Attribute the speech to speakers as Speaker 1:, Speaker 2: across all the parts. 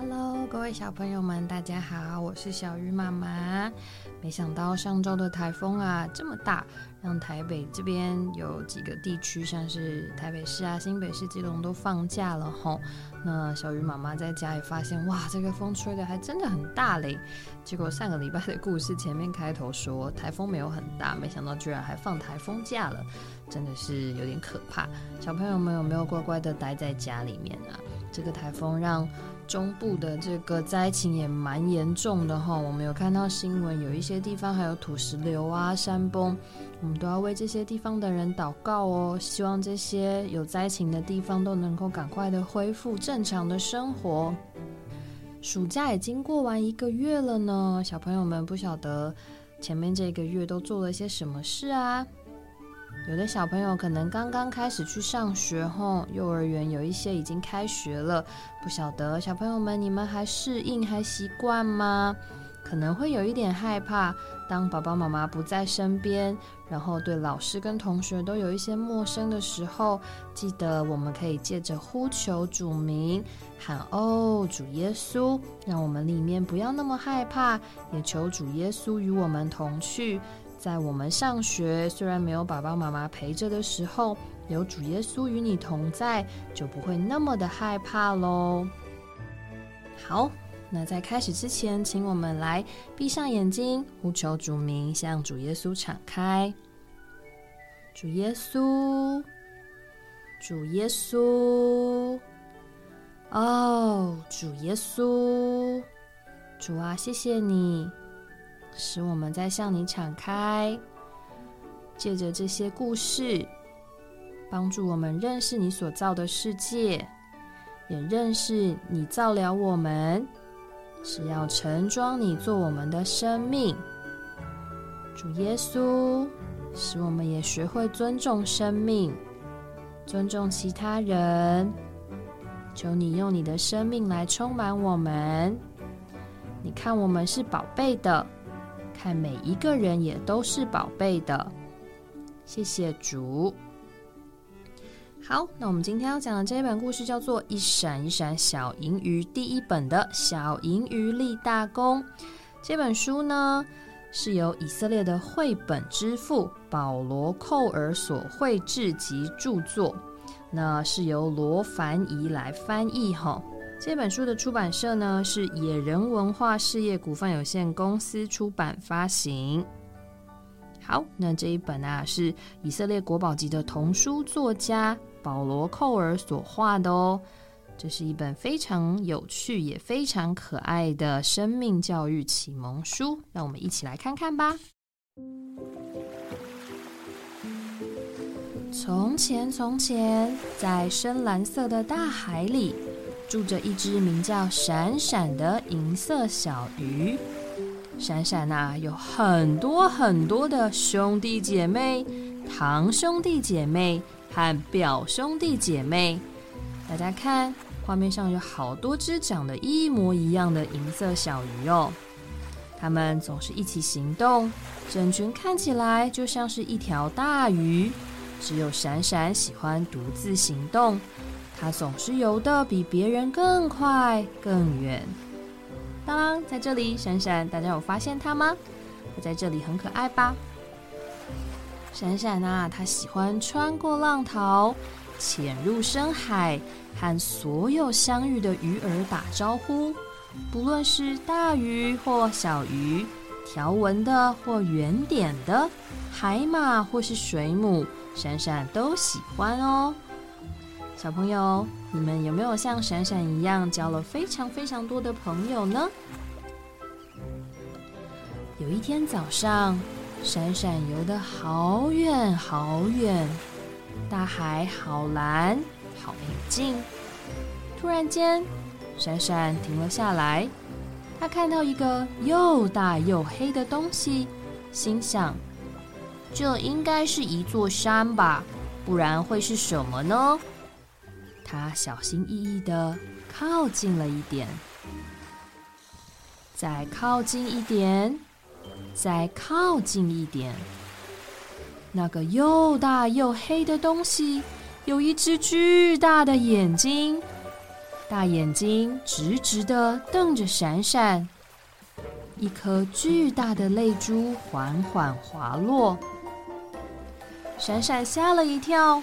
Speaker 1: Hello，各位小朋友们，大家好，我是小鱼妈妈。没想到上周的台风啊这么大，让台北这边有几个地区，像是台北市啊、新北市、基隆都放假了吼。那小鱼妈妈在家也发现，哇，这个风吹的还真的很大嘞。结果上个礼拜的故事前面开头说台风没有很大，没想到居然还放台风假了，真的是有点可怕。小朋友们有没有乖乖的待在家里面啊？这个台风让中部的这个灾情也蛮严重的哈。我们有看到新闻，有一些地方还有土石流啊、山崩，我们都要为这些地方的人祷告哦。希望这些有灾情的地方都能够赶快的恢复正常的生活。暑假已经过完一个月了呢，小朋友们不晓得前面这个月都做了些什么事啊？有的小朋友可能刚刚开始去上学，吼，幼儿园有一些已经开学了，不晓得小朋友们你们还适应还习惯吗？可能会有一点害怕，当爸爸妈妈不在身边，然后对老师跟同学都有一些陌生的时候，记得我们可以借着呼求主名，喊哦主耶稣，让我们里面不要那么害怕，也求主耶稣与我们同去。在我们上学，虽然没有爸爸妈妈陪着的时候，有主耶稣与你同在，就不会那么的害怕喽。好，那在开始之前，请我们来闭上眼睛，呼求主名，向主耶稣敞开。主耶稣，主耶稣，哦，主耶稣，主啊，谢谢你。使我们在向你敞开，借着这些故事，帮助我们认识你所造的世界，也认识你造了我们，是要盛装你做我们的生命。主耶稣，使我们也学会尊重生命，尊重其他人。求你用你的生命来充满我们。你看，我们是宝贝的。看每一个人也都是宝贝的，谢谢主。好，那我们今天要讲的这一本故事叫做《一闪一闪小银鱼》第一本的小银鱼立大功。这本书呢是由以色列的绘本之父保罗·寇尔所绘制及著作，那是由罗凡仪来翻译哈。这本书的出版社呢是野人文化事业股份有限公司出版发行。好，那这一本啊是以色列国宝级的童书作家保罗·寇尔所画的哦。这是一本非常有趣也非常可爱的生命教育启蒙书，让我们一起来看看吧。从前，从前，在深蓝色的大海里。住着一只名叫闪闪的银色小鱼。闪闪呐，有很多很多的兄弟姐妹、堂兄弟姐妹和表兄弟姐妹。大家看，画面上有好多只长得一模一样的银色小鱼哦。它们总是一起行动，整群看起来就像是一条大鱼。只有闪闪喜欢独自行动。它总是游的比别人更快更远。当在这里，闪闪，大家有发现它吗？它在这里很可爱吧？闪闪啊，它喜欢穿过浪淘，潜入深海，和所有相遇的鱼儿打招呼。不论是大鱼或小鱼，条纹的或圆点的，海马或是水母，闪闪都喜欢哦。小朋友，你们有没有像闪闪一样交了非常非常多的朋友呢？有一天早上，闪闪游得好远好远，大海好蓝好平静。突然间，闪闪停了下来，他看到一个又大又黑的东西，心想：这应该是一座山吧，不然会是什么呢？他小心翼翼的靠近了一点，再靠近一点，再靠近一点。那个又大又黑的东西有一只巨大的眼睛，大眼睛直直的瞪着闪闪，一颗巨大的泪珠缓缓滑落。闪闪吓了一跳，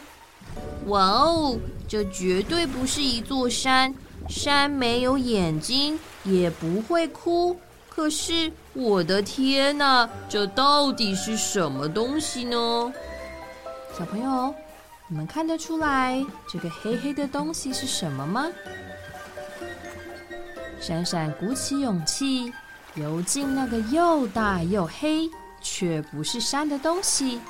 Speaker 2: 哇哦，这绝对不是一座山，山没有眼睛，也不会哭。可是我的天哪，这到底是什么东西呢？
Speaker 1: 小朋友，你们看得出来这个黑黑的东西是什么吗？闪闪鼓起勇气，游进那个又大又黑却不是山的东西。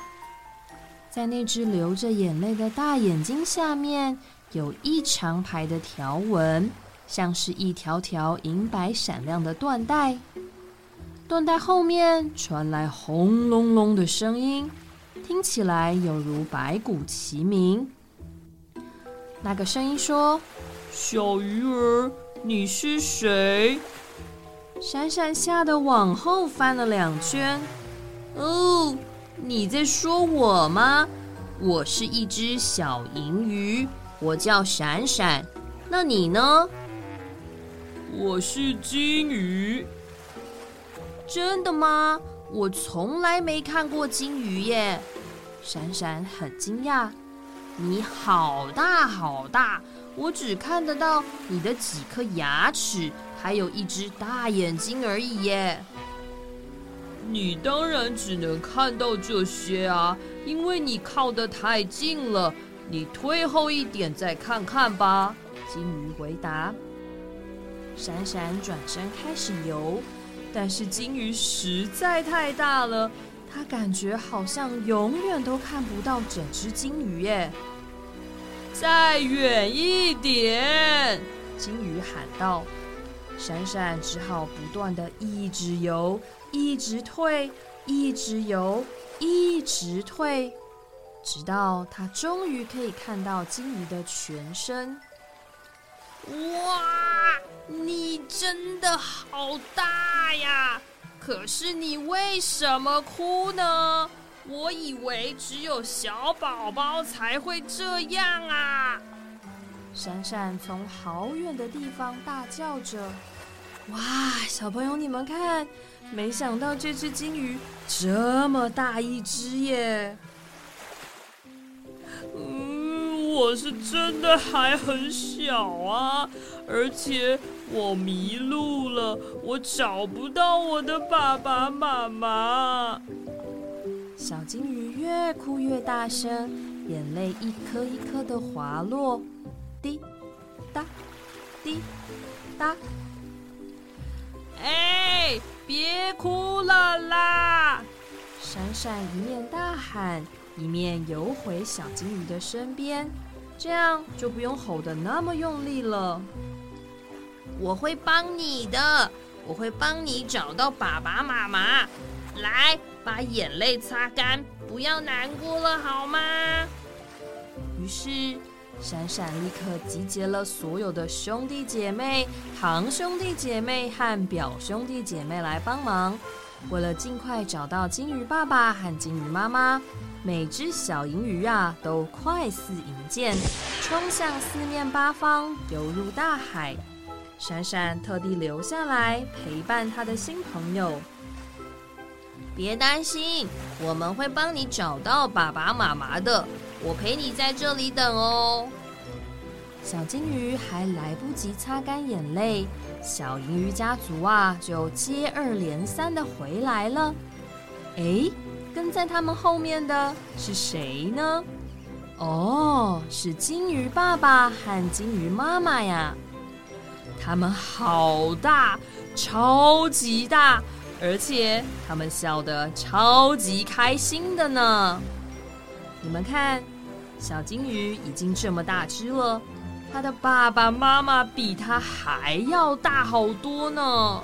Speaker 1: 在那只流着眼泪的大眼睛下面，有一长排的条纹，像是一条条银白闪亮的缎带。缎带后面传来轰隆隆的声音，听起来有如白骨齐鸣。那个声音说：“
Speaker 3: 小鱼儿，你是谁？”
Speaker 1: 闪闪吓得往后翻了两圈。
Speaker 2: 哦。你在说我吗？我是一只小银鱼，我叫闪闪。那你呢？
Speaker 3: 我是金鱼。
Speaker 2: 真的吗？我从来没看过金鱼耶。
Speaker 1: 闪闪很惊讶。
Speaker 2: 你好大好大，我只看得到你的几颗牙齿，还有一只大眼睛而已耶。
Speaker 3: 你当然只能看到这些啊，因为你靠得太近了。你退后一点再看看吧。
Speaker 1: 金鱼回答。闪闪转身开始游，但是金鱼实在太大了，它感觉好像永远都看不到整只金鱼耶。
Speaker 3: 再远一点，
Speaker 1: 金鱼喊道。闪闪只好不断的一直游。一直退，一直游，一直退，直到他终于可以看到金鱼的全身。
Speaker 2: 哇，你真的好大呀！可是你为什么哭呢？我以为只有小宝宝才会这样啊！
Speaker 1: 闪闪从好远的地方大叫着：“哇，小朋友，你们看！”没想到这只金鱼这么大一只耶！
Speaker 3: 嗯，我是真的还很小啊，而且我迷路了，我找不到我的爸爸妈妈。
Speaker 1: 小金鱼越哭越大声，眼泪一颗一颗的滑落，滴答滴答。
Speaker 3: 哎！别哭了啦！
Speaker 1: 闪闪一面大喊，一面游回小金鱼的身边，这样就不用吼得那么用力了。
Speaker 2: 我会帮你的，我会帮你找到爸爸妈妈。来，把眼泪擦干，不要难过了，好吗？
Speaker 1: 于是。闪闪立刻集结了所有的兄弟姐妹、堂兄弟姐妹和表兄弟姐妹来帮忙。为了尽快找到金鱼爸爸和金鱼妈妈，每只小银鱼啊都快似银箭，冲向四面八方，游入大海。闪闪特地留下来陪伴他的新朋友。
Speaker 2: 别担心，我们会帮你找到爸爸妈妈的。我陪你在这里等哦。
Speaker 1: 小金鱼还来不及擦干眼泪，小银鱼家族啊就接二连三的回来了。哎，跟在他们后面的是谁呢？哦，是金鱼爸爸和金鱼妈妈呀。他们好大，超级大，而且他们笑得超级开心的呢。你们看，小金鱼已经这么大只了，它的爸爸妈妈比它还要大好多呢。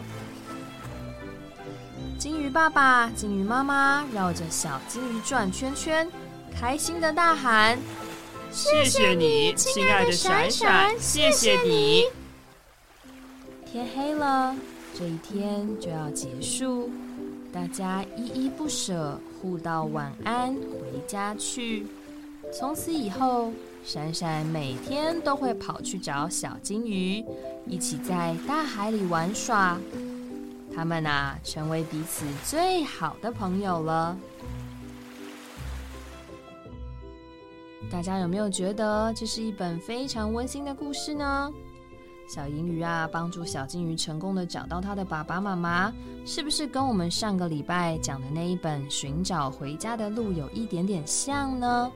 Speaker 1: 金鱼爸爸、金鱼妈妈绕着小金鱼转圈圈，开心的大喊：“
Speaker 3: 谢谢你，亲爱的闪闪，谢谢你！”
Speaker 1: 天黑了，这一天就要结束。大家依依不舍，互道晚安，回家去。从此以后，闪闪每天都会跑去找小金鱼，一起在大海里玩耍。他们啊，成为彼此最好的朋友了。大家有没有觉得这是一本非常温馨的故事呢？小银鱼啊，帮助小金鱼成功的找到他的爸爸妈妈，是不是跟我们上个礼拜讲的那一本《寻找回家的路》有一点点像呢？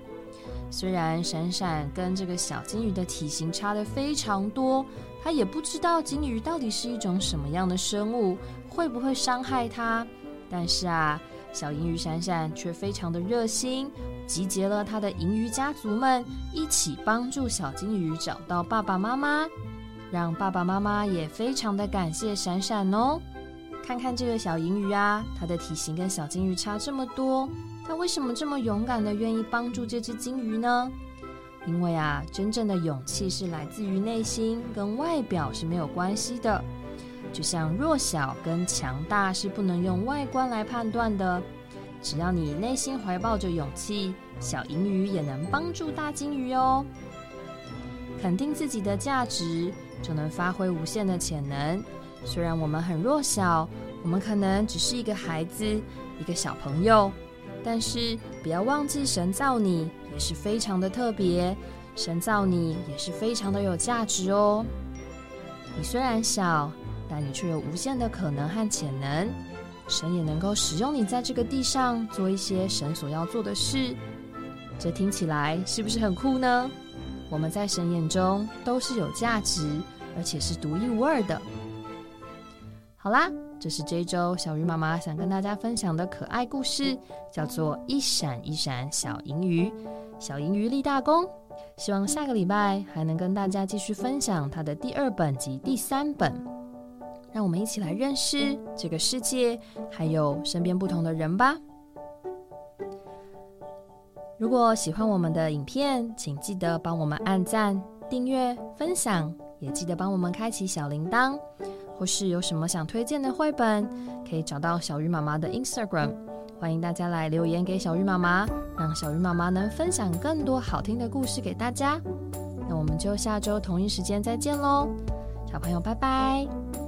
Speaker 1: 虽然闪闪跟这个小金鱼的体型差的非常多，他也不知道金鱼到底是一种什么样的生物，会不会伤害它。但是啊，小银鱼闪闪却非常的热心，集结了他的银鱼家族们，一起帮助小金鱼找到爸爸妈妈。让爸爸妈妈也非常的感谢闪闪哦。看看这个小银鱼啊，它的体型跟小金鱼差这么多，它为什么这么勇敢的愿意帮助这只金鱼呢？因为啊，真正的勇气是来自于内心，跟外表是没有关系的。就像弱小跟强大是不能用外观来判断的。只要你内心怀抱着勇气，小银鱼也能帮助大金鱼哦。肯定自己的价值。就能发挥无限的潜能。虽然我们很弱小，我们可能只是一个孩子，一个小朋友，但是不要忘记，神造你也是非常的特别，神造你也是非常的有价值哦。你虽然小，但你却有无限的可能和潜能。神也能够使用你在这个地上做一些神所要做的事。这听起来是不是很酷呢？我们在神眼中都是有价值，而且是独一无二的。好啦，这是这周小鱼妈妈想跟大家分享的可爱故事，叫做《一闪一闪小银鱼》，小银鱼立大功。希望下个礼拜还能跟大家继续分享它的第二本及第三本，让我们一起来认识这个世界，还有身边不同的人吧。如果喜欢我们的影片，请记得帮我们按赞、订阅、分享，也记得帮我们开启小铃铛。或是有什么想推荐的绘本，可以找到小鱼妈妈的 Instagram，欢迎大家来留言给小鱼妈妈，让小鱼妈妈能分享更多好听的故事给大家。那我们就下周同一时间再见喽，小朋友拜拜。